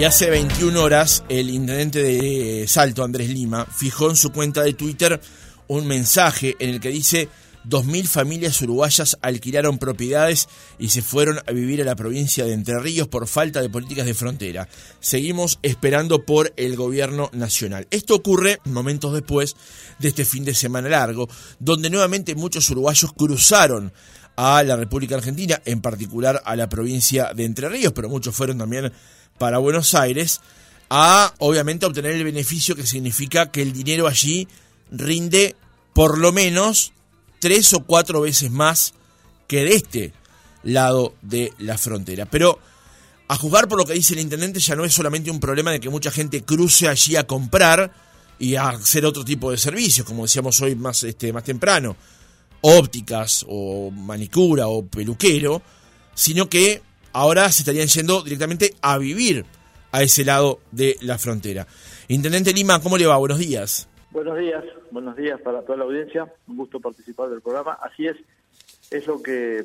Y hace 21 horas, el intendente de Salto, Andrés Lima, fijó en su cuenta de Twitter un mensaje en el que dice 2.000 familias uruguayas alquilaron propiedades y se fueron a vivir a la provincia de Entre Ríos por falta de políticas de frontera. Seguimos esperando por el gobierno nacional. Esto ocurre momentos después de este fin de semana largo, donde nuevamente muchos uruguayos cruzaron a la República Argentina, en particular a la provincia de Entre Ríos, pero muchos fueron también para Buenos Aires, a obviamente obtener el beneficio que significa que el dinero allí rinde por lo menos tres o cuatro veces más que de este lado de la frontera. Pero a juzgar por lo que dice el intendente ya no es solamente un problema de que mucha gente cruce allí a comprar y a hacer otro tipo de servicios, como decíamos hoy más, este, más temprano, ópticas o manicura o peluquero, sino que ahora se estarían yendo directamente a vivir a ese lado de la frontera. Intendente Lima, ¿cómo le va? Buenos días. Buenos días, buenos días para toda la audiencia. Un gusto participar del programa. Así es, es lo que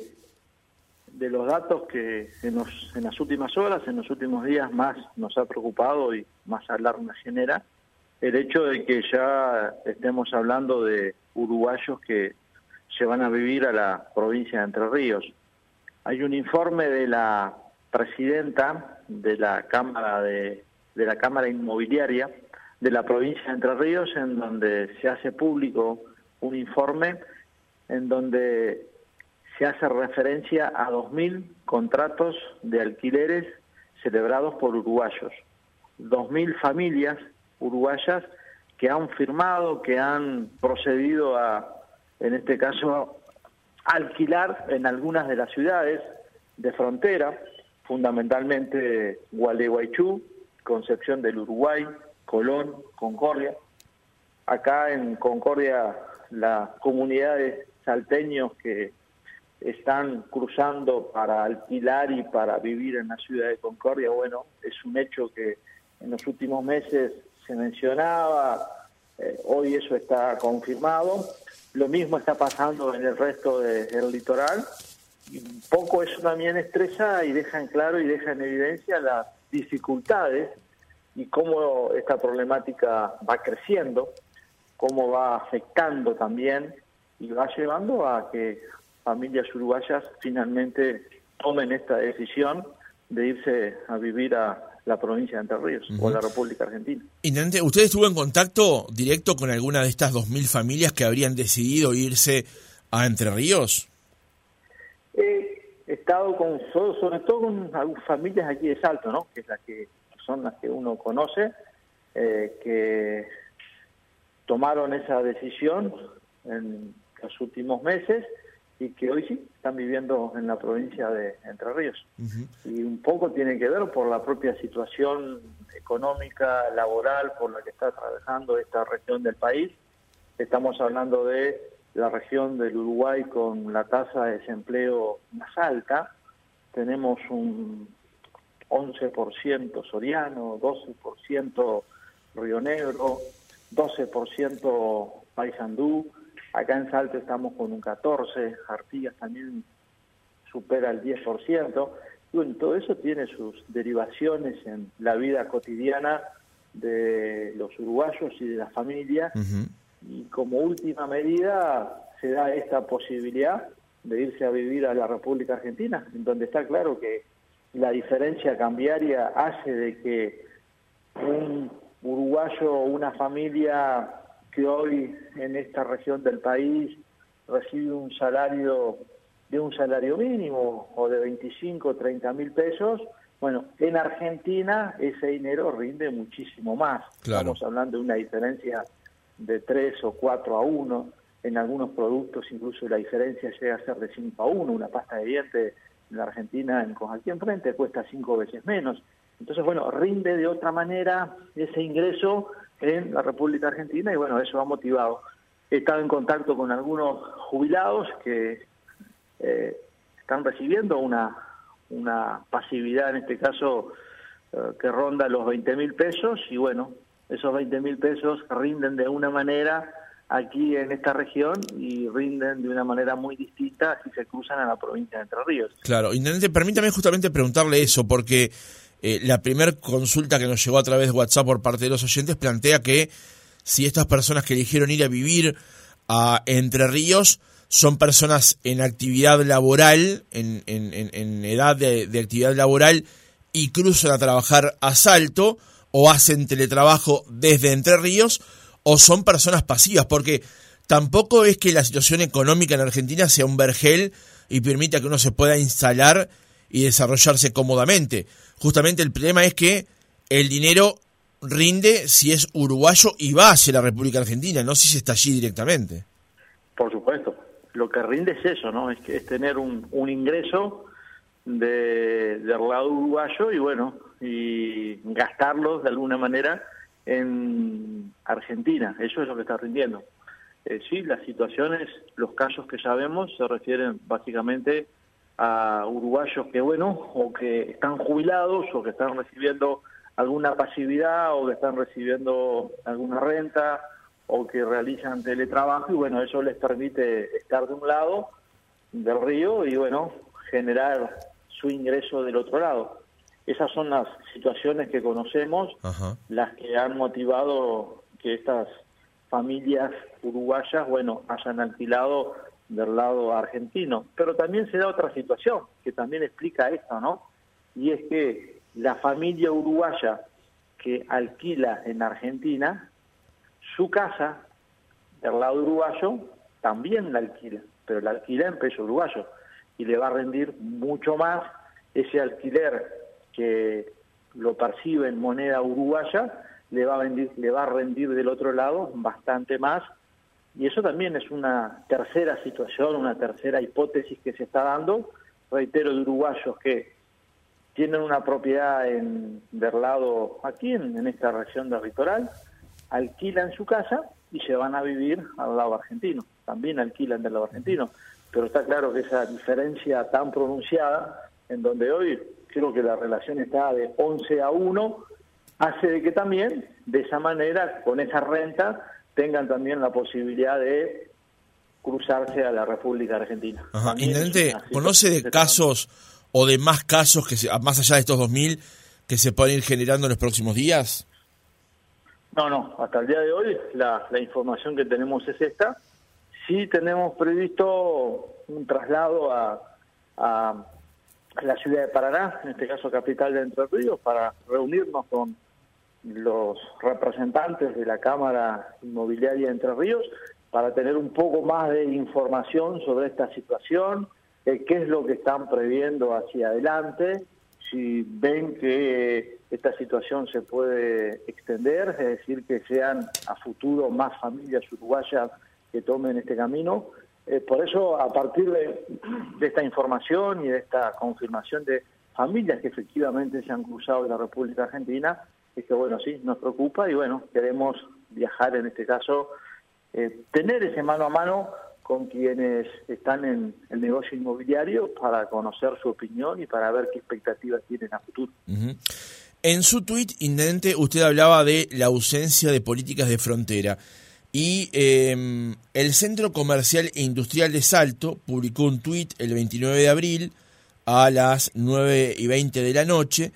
de los datos que en, en las últimas horas, en los últimos días más nos ha preocupado y más alarma genera, el hecho de que ya estemos hablando de uruguayos que se van a vivir a la provincia de Entre Ríos. Hay un informe de la presidenta de la Cámara de, la Cámara Inmobiliaria de la provincia de Entre Ríos en donde se hace público un informe en donde se hace referencia a 2.000 contratos de alquileres celebrados por uruguayos. 2.000 familias uruguayas que han firmado, que han procedido a, en este caso, alquilar en algunas de las ciudades de frontera, fundamentalmente Gualeguaychú, Concepción del Uruguay, Colón, Concordia. Acá en Concordia, las comunidades salteños que están cruzando para alquilar y para vivir en la ciudad de Concordia, bueno, es un hecho que en los últimos meses se mencionaba, eh, hoy eso está confirmado. Lo mismo está pasando en el resto del litoral. Un poco eso también estresa y deja en claro y deja en evidencia las dificultades y cómo esta problemática va creciendo, cómo va afectando también y va llevando a que familias uruguayas finalmente tomen esta decisión de irse a vivir a la provincia de Entre Ríos o la República Argentina. Intendente, ¿usted estuvo en contacto directo con alguna de estas 2.000 familias que habrían decidido irse a Entre Ríos? He estado con, sobre todo con familias aquí de Salto, ¿no? que es la que son las que uno conoce, eh, que tomaron esa decisión en los últimos meses y que hoy sí están viviendo en la provincia de Entre Ríos. Y un poco tiene que ver por la propia situación económica, laboral, por la que está atravesando esta región del país. Estamos hablando de la región del Uruguay con la tasa de desempleo más alta. Tenemos un 11% Soriano, 12% Río Negro, 12% Paysandú, Acá en Salto estamos con un 14, Artigas también supera el 10%. Y bueno, todo eso tiene sus derivaciones en la vida cotidiana de los uruguayos y de la familia. Y como última medida se da esta posibilidad de irse a vivir a la República Argentina, en donde está claro que la diferencia cambiaria hace de que un uruguayo o una familia que hoy en esta región del país recibe un salario de un salario mínimo o de 25 30 mil pesos, bueno, en Argentina ese dinero rinde muchísimo más. Estamos hablando de una diferencia de 3 o 4 a 1. En algunos productos incluso la diferencia llega a ser de 5 a 1. Una pasta de dientes en la Argentina, en, aquí enfrente, cuesta 5 veces menos. Entonces, bueno, rinde de otra manera ese ingreso en la República Argentina y bueno, eso ha motivado. He estado en contacto con algunos jubilados que eh, están recibiendo una, una pasividad, en este caso, eh, que ronda los 20 mil pesos y bueno, esos 20 mil pesos rinden de una manera aquí en esta región y rinden de una manera muy distinta si se cruzan a la provincia de Entre Ríos. Claro, Intendente, permítame justamente preguntarle eso, porque eh, la primera consulta que nos llegó a través de WhatsApp por parte de los oyentes plantea que si estas personas que eligieron ir a vivir a Entre Ríos son personas en actividad laboral, en, en, edad de, de, actividad laboral y cruzan a trabajar a Salto o hacen teletrabajo desde Entre Ríos o son personas pasivas, porque tampoco es que la situación económica en Argentina sea un vergel y permita que uno se pueda instalar y desarrollarse cómodamente. Justamente el problema es que el dinero rinde si es uruguayo y va hacia la República Argentina, no si se está allí directamente. Por supuesto, lo que rinde es eso, ¿no? Es, que es tener un, un ingreso de, del lado uruguayo y bueno, y gastarlos de alguna manera en Argentina, eso es lo que está rindiendo. Eh, sí, las situaciones, los casos que sabemos se refieren básicamente a uruguayos que, bueno, o que están jubilados o que están recibiendo alguna pasividad o que están recibiendo alguna renta o que realizan teletrabajo y bueno, eso les permite estar de un lado del río y bueno, generar su ingreso del otro lado. Esas son las situaciones que conocemos, las que han motivado que estas familias uruguayas, bueno, hayan alquilado del lado argentino. Pero también se da otra situación que también explica esto, ¿no? Y es que la familia uruguaya que alquila en Argentina, su casa del lado uruguayo también la alquila, pero la alquila en peso uruguayo y le va a rendir mucho más ese alquiler que lo percibe en moneda uruguaya, le va a, rendir, le va a rendir del otro lado bastante más. Y eso también es una tercera situación, una tercera hipótesis que se está dando, reitero, de uruguayos que tienen una propiedad en del lado aquí, en, esta región del litoral, alquilan su casa y se van a vivir al lado argentino. También alquilan del lado argentino. Pero está claro que esa diferencia tan pronunciada, en donde hoy creo que la relación está de 11 a 1, hace de que también, de esa manera, con esa renta, tengan también la posibilidad de cruzarse a la República Argentina. Ajá. ¿conoce de casos o de más casos que más allá de estos 2.000 que se pueden ir generando en los próximos días? No, no, hasta el día de hoy la, la información que tenemos es esta. Sí tenemos previsto un traslado a, a la ciudad de Paraná, en este caso capital de Entre Ríos, para reunirnos con los representantes de la Cámara Inmobiliaria de Entre Ríos para tener un poco más de información sobre esta situación, eh, qué es lo que están previendo hacia adelante, si ven que esta situación se puede extender, es decir, que sean a futuro más familias uruguayas que tomen este camino, eh, por eso, a partir de, esta información y de esta confirmación de familias que efectivamente se han cruzado en la República Argentina, es que, bueno, sí, nos preocupa y, bueno, queremos viajar en este caso, eh, tener ese mano a mano con quienes están en el negocio inmobiliario para conocer su opinión y para ver qué expectativas tienen a futuro. En su tuit, Intendente, usted hablaba de la ausencia de políticas de frontera. Y em, el Centro Comercial e Industrial de Salto publicó un tuit el 29 de abril a las 9 y 20 de la noche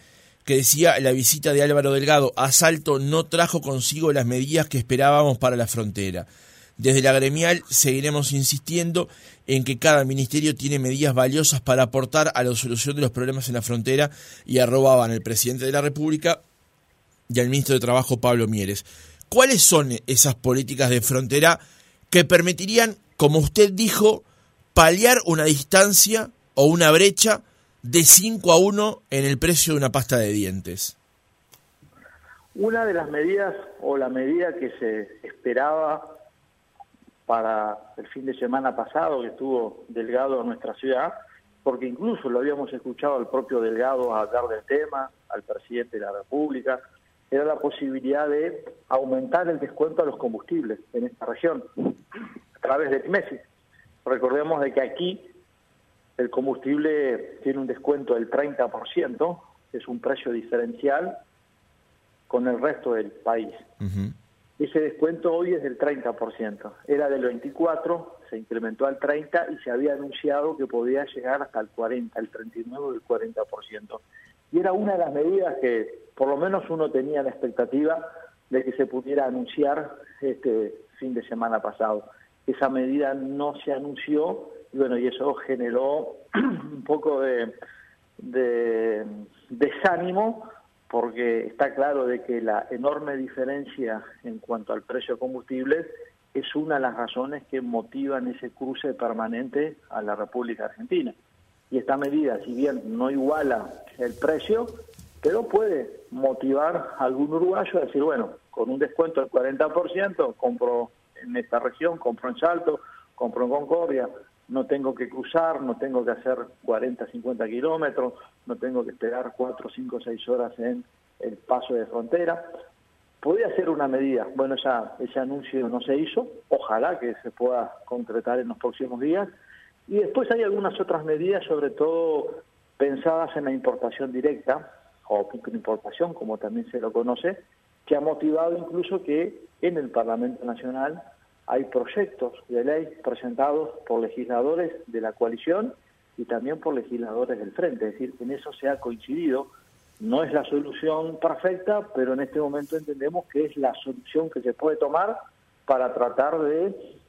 que decía la visita de Álvaro Delgado a Salto no trajo consigo las medidas que esperábamos para la frontera. Desde la gremial seguiremos insistiendo en que cada ministerio tiene medidas valiosas para aportar a la solución de los problemas en la frontera y arrobaban al presidente de la República y al ministro de Trabajo Pablo Mieres. ¿Cuáles son esas políticas de frontera que permitirían, como usted dijo, paliar una distancia o una brecha de 5 a 1 en el precio de una pasta de dientes? Una de las medidas o la medida que se esperaba para el fin de semana pasado que estuvo Delgado en nuestra ciudad, porque incluso lo habíamos escuchado al propio Delgado hablar del tema, al presidente de la República, era la posibilidad de aumentar el descuento a los combustibles en esta región a través de meses. Recordemos de que aquí el combustible tiene un descuento del 30%, es un precio diferencial con el resto del país. Ese descuento hoy es del 30%, era del 24, se incrementó al 30 y se había anunciado que podía llegar hasta el 40, el 39 o el 40%. Y era una de las medidas que por lo menos uno tenía la expectativa de que se pudiera anunciar este fin de semana pasado. Esa medida no se anunció y bueno, y eso generó un poco de, de desánimo porque está claro de que la enorme diferencia en cuanto al precio de combustibles es una de las razones que motivan ese cruce permanente a la República Argentina. Y esta medida, si bien no iguala el precio, pero puede motivar a algún uruguayo a decir, bueno, con un descuento del 40%, compro en esta región, compro en Salto, compro en Concordia, no tengo que cruzar, no tengo que hacer 40, 50 kilómetros, no tengo que esperar 4, 5, 6 horas en el paso de frontera. Podría ser una medida. Bueno, esa, ese anuncio no se hizo. Ojalá que se pueda concretar en los próximos días. Y después hay algunas otras medidas, sobre todo pensadas en la importación directa, o importación, como también se lo conoce, que ha motivado incluso que en el Parlamento Nacional hay proyectos de ley presentados por legisladores de la coalición y también por legisladores del frente. Es decir, en eso se ha coincidido. No es la solución perfecta, pero en este momento entendemos que es la solución que se puede tomar para tratar de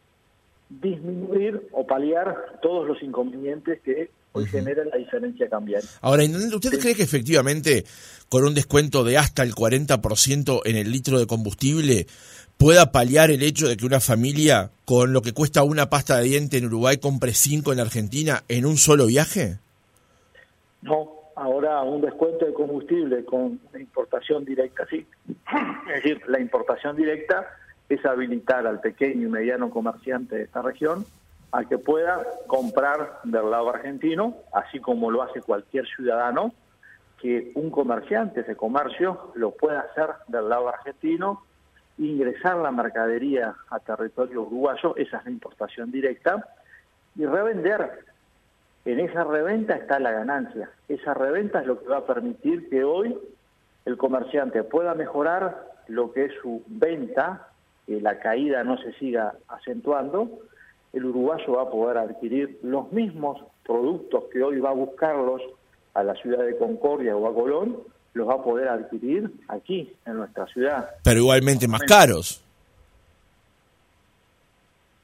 disminuir o paliar todos los inconvenientes que hoy generan la diferencia cambiante. Ahora, ¿usted cree que efectivamente con un descuento de hasta el 40% en el litro de combustible pueda paliar el hecho de que una familia con lo que cuesta una pasta de diente en Uruguay compre cinco en Argentina en un solo viaje? No, ahora un descuento de combustible con importación directa, sí. Es decir, la importación directa es habilitar al pequeño y mediano comerciante de esta región a que pueda comprar del lado argentino, así como lo hace cualquier ciudadano, que un comerciante, ese comercio, lo pueda hacer del lado argentino ingresar la mercadería a territorio uruguayo, esa es la importación directa, y revender. En esa reventa está la ganancia. Esa reventa es lo que va a permitir que hoy el comerciante pueda mejorar lo que es su venta, que la caída no se siga acentuando, el uruguayo va a poder adquirir los mismos productos que hoy va a buscarlos a la ciudad de Concordia o a Colón, los va a poder adquirir aquí, en nuestra ciudad. Pero igualmente más caros.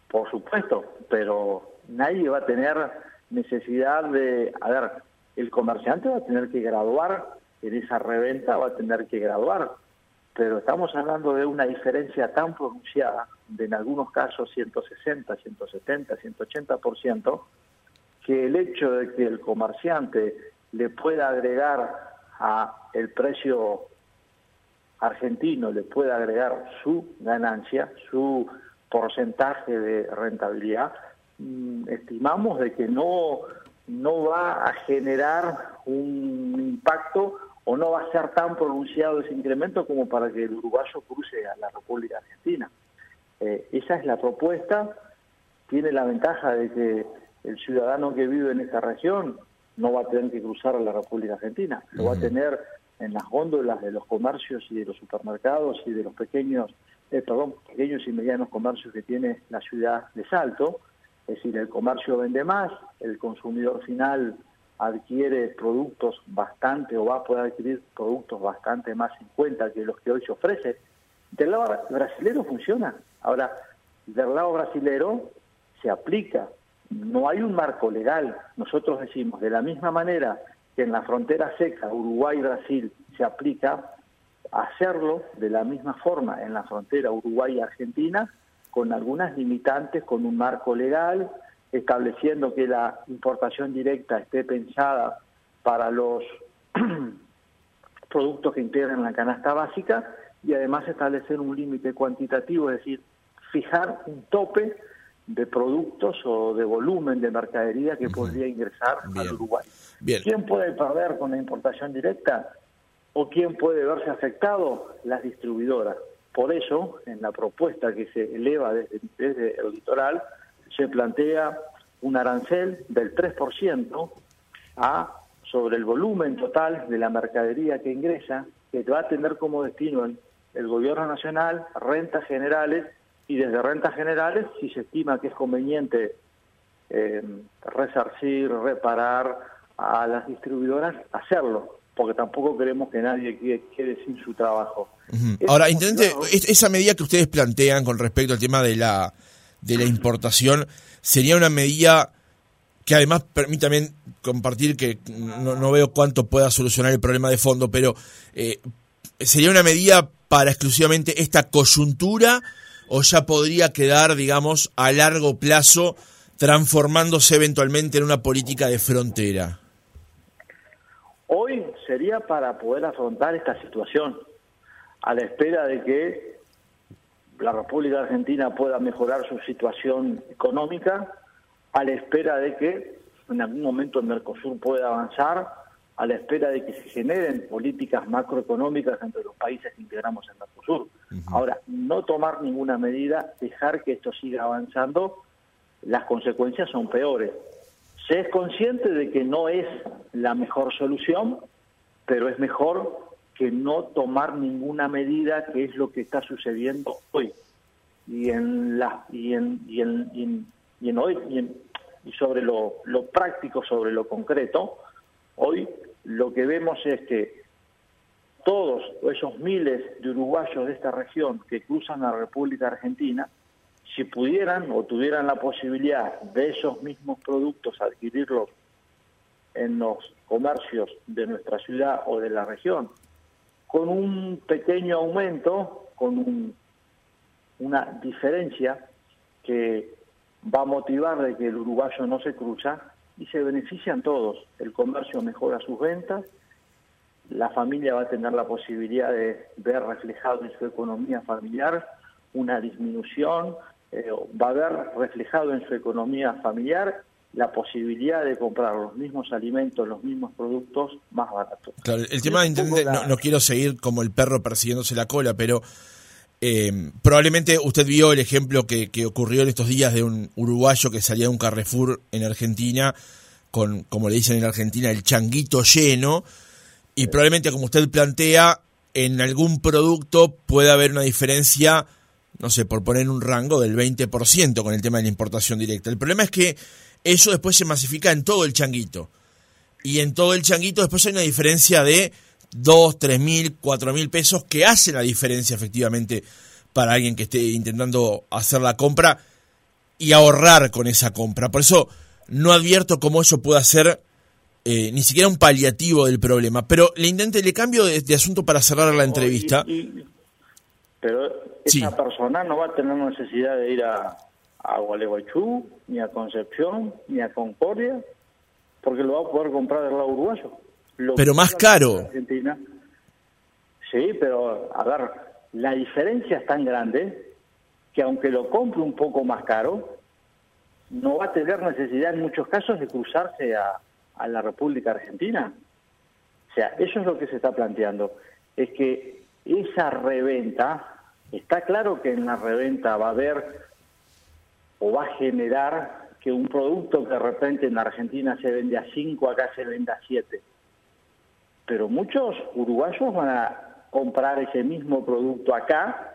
Por supuesto, pero nadie va a tener necesidad de... A ver, el comerciante va a tener que graduar, en esa reventa va a tener que graduar, pero estamos hablando de una diferencia tan pronunciada, de en algunos casos 160, 170, 180%, que el hecho de que el comerciante le pueda agregar a el precio argentino le puede agregar su ganancia, su porcentaje de rentabilidad, mm, estimamos de que no, no va a generar un impacto o no va a ser tan pronunciado ese incremento como para que el uruguayo cruce a la República Argentina. Eh, esa es la propuesta, tiene la ventaja de que el ciudadano que vive en esta región no va a tener que cruzar a la República Argentina, lo va a tener en las góndolas de los comercios y de los supermercados y de los pequeños, eh, perdón, pequeños y medianos comercios que tiene la ciudad de Salto. Es decir, el comercio vende más, el consumidor final adquiere productos bastante o va a poder adquirir productos bastante más en cuenta que los que hoy se ofrece. Del lado brasilero funciona. Ahora, del lado brasilero se aplica no hay un marco legal. Nosotros decimos, de la misma manera que en la frontera seca Uruguay-Brasil se aplica, hacerlo de la misma forma en la frontera Uruguay-Argentina, con algunas limitantes, con un marco legal, estableciendo que la importación directa esté pensada para los productos que integran la canasta básica y además establecer un límite cuantitativo, es decir, fijar un tope de productos o de volumen de mercadería que podría ingresar al Uruguay. ¿Quién puede perder con la importación directa o quién puede verse afectado? Las distribuidoras. Por eso, en la propuesta que se eleva desde, desde el litoral, se plantea un arancel del 3% a, sobre el volumen total de la mercadería que ingresa, que va a tener como destino el, el gobierno nacional, rentas generales y desde rentas generales, si se estima que es conveniente eh, resarcir, reparar a las distribuidoras, hacerlo. porque tampoco queremos que nadie quede, sin su trabajo. Ahora, intendente, esa medida que ustedes plantean con respecto al tema de la, de la importación, sería una medida que además permítame compartir que no, veo cuánto pueda solucionar el problema de fondo, pero eh, sería una medida para exclusivamente esta coyuntura o ya podría quedar, digamos, a largo plazo transformándose eventualmente en una política de frontera? Hoy sería para poder afrontar esta situación, a la espera de que la República Argentina pueda mejorar su situación económica, a la espera de que en algún momento el Mercosur pueda avanzar, a la espera de que se generen políticas macroeconómicas entre los países que integramos en Mercosur. Ahora, no tomar ninguna medida, dejar que esto siga avanzando, las consecuencias son peores. Se es consciente de que no es la mejor solución, pero es mejor que no tomar ninguna medida, que es lo que está sucediendo hoy. Y en la y en y en, y en, hoy y, sobre lo, lo práctico, sobre lo concreto, hoy lo que vemos es que todos esos miles de uruguayos de esta región que cruzan la República Argentina, si pudieran o tuvieran la posibilidad de esos mismos productos adquirirlos en los comercios de nuestra ciudad o de la región, con un pequeño aumento, con una diferencia que va a motivar de que el uruguayo no se cruza y se benefician todos. El comercio mejora sus ventas, la familia va a tener la posibilidad de ver reflejado en su economía familiar una disminución, eh, va a ver reflejado en su economía familiar la posibilidad de comprar los mismos alimentos, los mismos productos más baratos. Claro, el tema, no, no, quiero seguir como el perro persiguiéndose la cola, pero eh, probablemente usted vio el ejemplo que, que, ocurrió en estos días de un uruguayo que salía de un Carrefour en Argentina con, como le dicen en Argentina, el changuito lleno, y probablemente, como usted plantea, en algún producto puede haber una diferencia, no sé, por poner un rango del 20% con el tema de la importación directa. El problema es que eso después se masifica en todo el changuito. Y en todo el changuito después hay una diferencia de 2, 3 mil, 4 mil pesos que hace la diferencia efectivamente para alguien que esté intentando hacer la compra y ahorrar con esa compra. Por eso no advierto cómo eso pueda ser eh, ni siquiera un paliativo del problema. Pero le intente, le cambio de, asunto para cerrar la entrevista. pero esa persona no va a tener necesidad de ir a, a Gualeguaychú, ni a Concepción, ni a Concordia, porque lo va a poder comprar del lado uruguayo pero más caro. Argentina. Sí, pero a ver, la diferencia es tan grande que aunque lo compre un poco más caro, no va a tener necesidad en muchos casos de cruzarse a, a la República Argentina. O sea, eso es lo que se está planteando. Es que esa reventa, está claro que en la reventa va a haber o va a generar que un producto que de repente en Argentina se vende a 5, acá se vende a 7 pero muchos uruguayos van a comprar ese mismo producto acá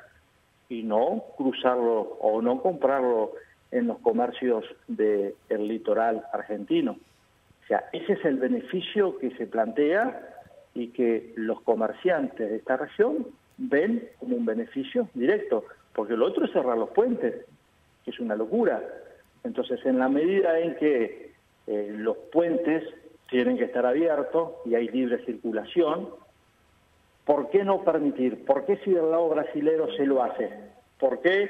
y no cruzarlo o no comprarlo en los comercios del litoral argentino. O sea, ese es el beneficio que se plantea y que los comerciantes de esta región ven como un beneficio directo, porque lo otro es cerrar los puentes, que es una locura. Entonces, en la medida en que eh, los puentes tienen que estar abiertos y hay libre circulación. ¿Por qué no permitir? ¿Por qué si del lado brasilero se lo hace? ¿Por qué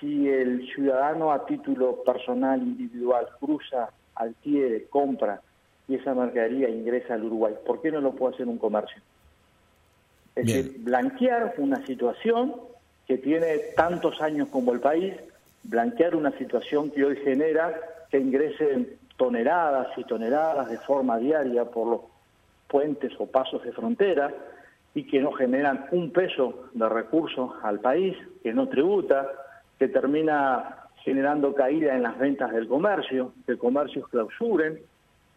si el ciudadano a título personal, individual, cruza, adquiere, compra y esa mercadería ingresa al Uruguay? ¿Por qué no lo puede hacer un comercio? Es decir, blanquear una situación que tiene tantos años como el país, blanquear una situación que hoy genera que ingresen toneladas y toneladas de forma diaria por los puentes o pasos de frontera y que no generan un peso de recursos al país, que no tributa, que termina generando caída en las ventas del comercio, que comercios clausuren.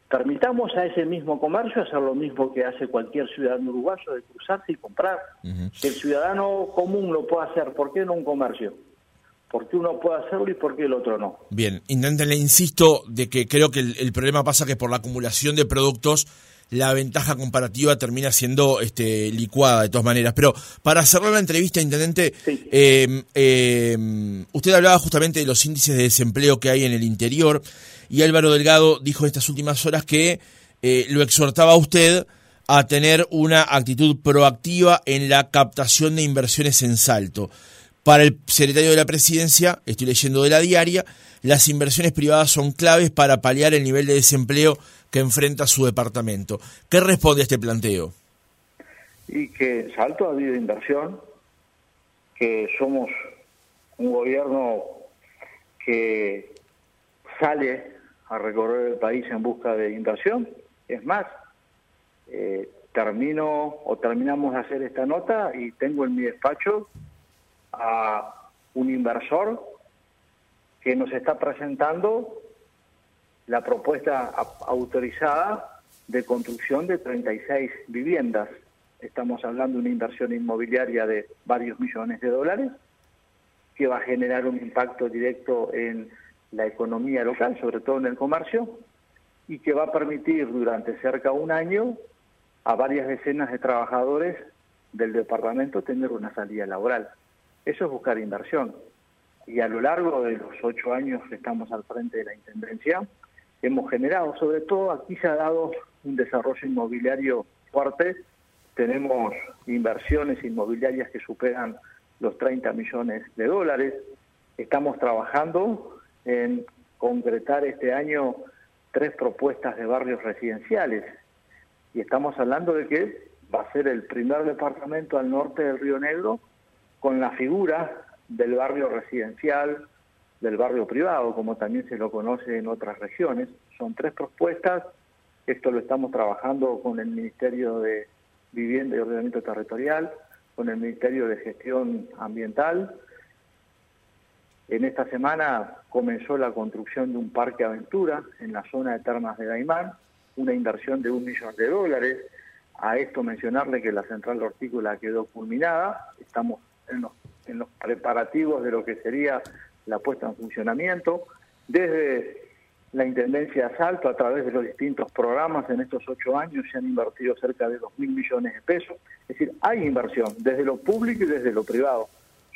Permitamos a ese mismo comercio hacer lo mismo que hace cualquier ciudadano uruguayo de cruzarse y comprar. Que el ciudadano común lo pueda hacer, ¿por qué no un comercio? Por qué uno puede hacerlo y por qué el otro no. Bien, le insisto de que creo que el, problema pasa que por la acumulación de productos la ventaja comparativa termina siendo este, licuada de todas maneras. Pero para cerrar la entrevista, Intendente, em, usted hablaba justamente de los índices de desempleo que hay en el interior y Álvaro Delgado dijo en estas últimas horas que eh, lo exhortaba a usted a tener una actitud proactiva en la captación de inversiones en salto. Para el secretario de la presidencia, estoy leyendo de la diaria, las inversiones privadas son claves para paliar el nivel de desempleo que enfrenta su departamento. ¿Qué responde a este planteo? Y que Salto ha habido inversión, que somos un gobierno que sale a recorrer el país en busca de inversión. Es más, eh, termino o terminamos de hacer esta nota y tengo en mi despacho a un inversor que nos está presentando la propuesta autorizada de construcción de 36 viviendas. Estamos hablando de una inversión inmobiliaria de varios millones de dólares que va a generar un impacto directo en la economía local, sobre todo en el comercio, y que va a permitir durante cerca de un año a varias decenas de trabajadores del departamento tener una salida laboral. Eso es buscar inversión. Y a lo largo de los ocho años que estamos al frente de la Intendencia, hemos generado, sobre todo aquí se ha dado un desarrollo inmobiliario fuerte, tenemos inversiones inmobiliarias que superan los 30 millones de dólares, estamos trabajando en concretar este año tres propuestas de barrios residenciales. Y estamos hablando de que va a ser el primer departamento al norte del Río Negro con la figura del barrio residencial, del barrio privado, como también se lo conoce en otras regiones. Son tres propuestas. Esto lo estamos trabajando con el Ministerio de Vivienda y Ordenamiento Territorial, con el Ministerio de Gestión Ambiental. En esta semana comenzó la construcción de un parque aventura en la zona de Termas de Daimán, una inversión de un millón de dólares. A esto mencionarle que la central hortícola quedó culminada. Estamos en los, en los preparativos de lo que sería la puesta en funcionamiento. Desde la Intendencia de Asalto, a través de los distintos programas en estos ocho años, se han invertido cerca de dos mil millones de pesos. Es decir, hay inversión desde lo público y desde lo privado.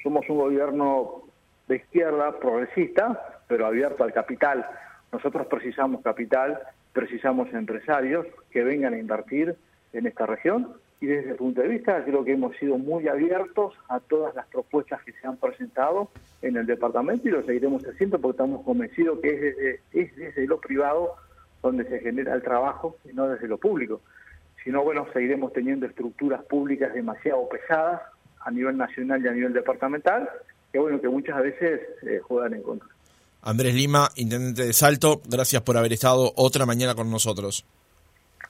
Somos un gobierno de izquierda progresista, pero abierto al capital. Nosotros precisamos capital, precisamos empresarios que vengan a invertir en esta región y desde ese punto de vista creo que hemos sido muy abiertos a todas las propuestas que se han presentado en el departamento y lo seguiremos haciendo porque estamos convencidos que es desde, es desde lo privado donde se genera el trabajo y no desde lo público. Si no, bueno, seguiremos teniendo estructuras públicas demasiado pesadas a nivel nacional y a nivel departamental, que bueno, que muchas veces eh, juegan en contra. Andrés Lima, intendente de Salto, gracias por haber estado otra mañana con nosotros.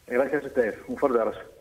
Gracias a ustedes, un fuerte abrazo.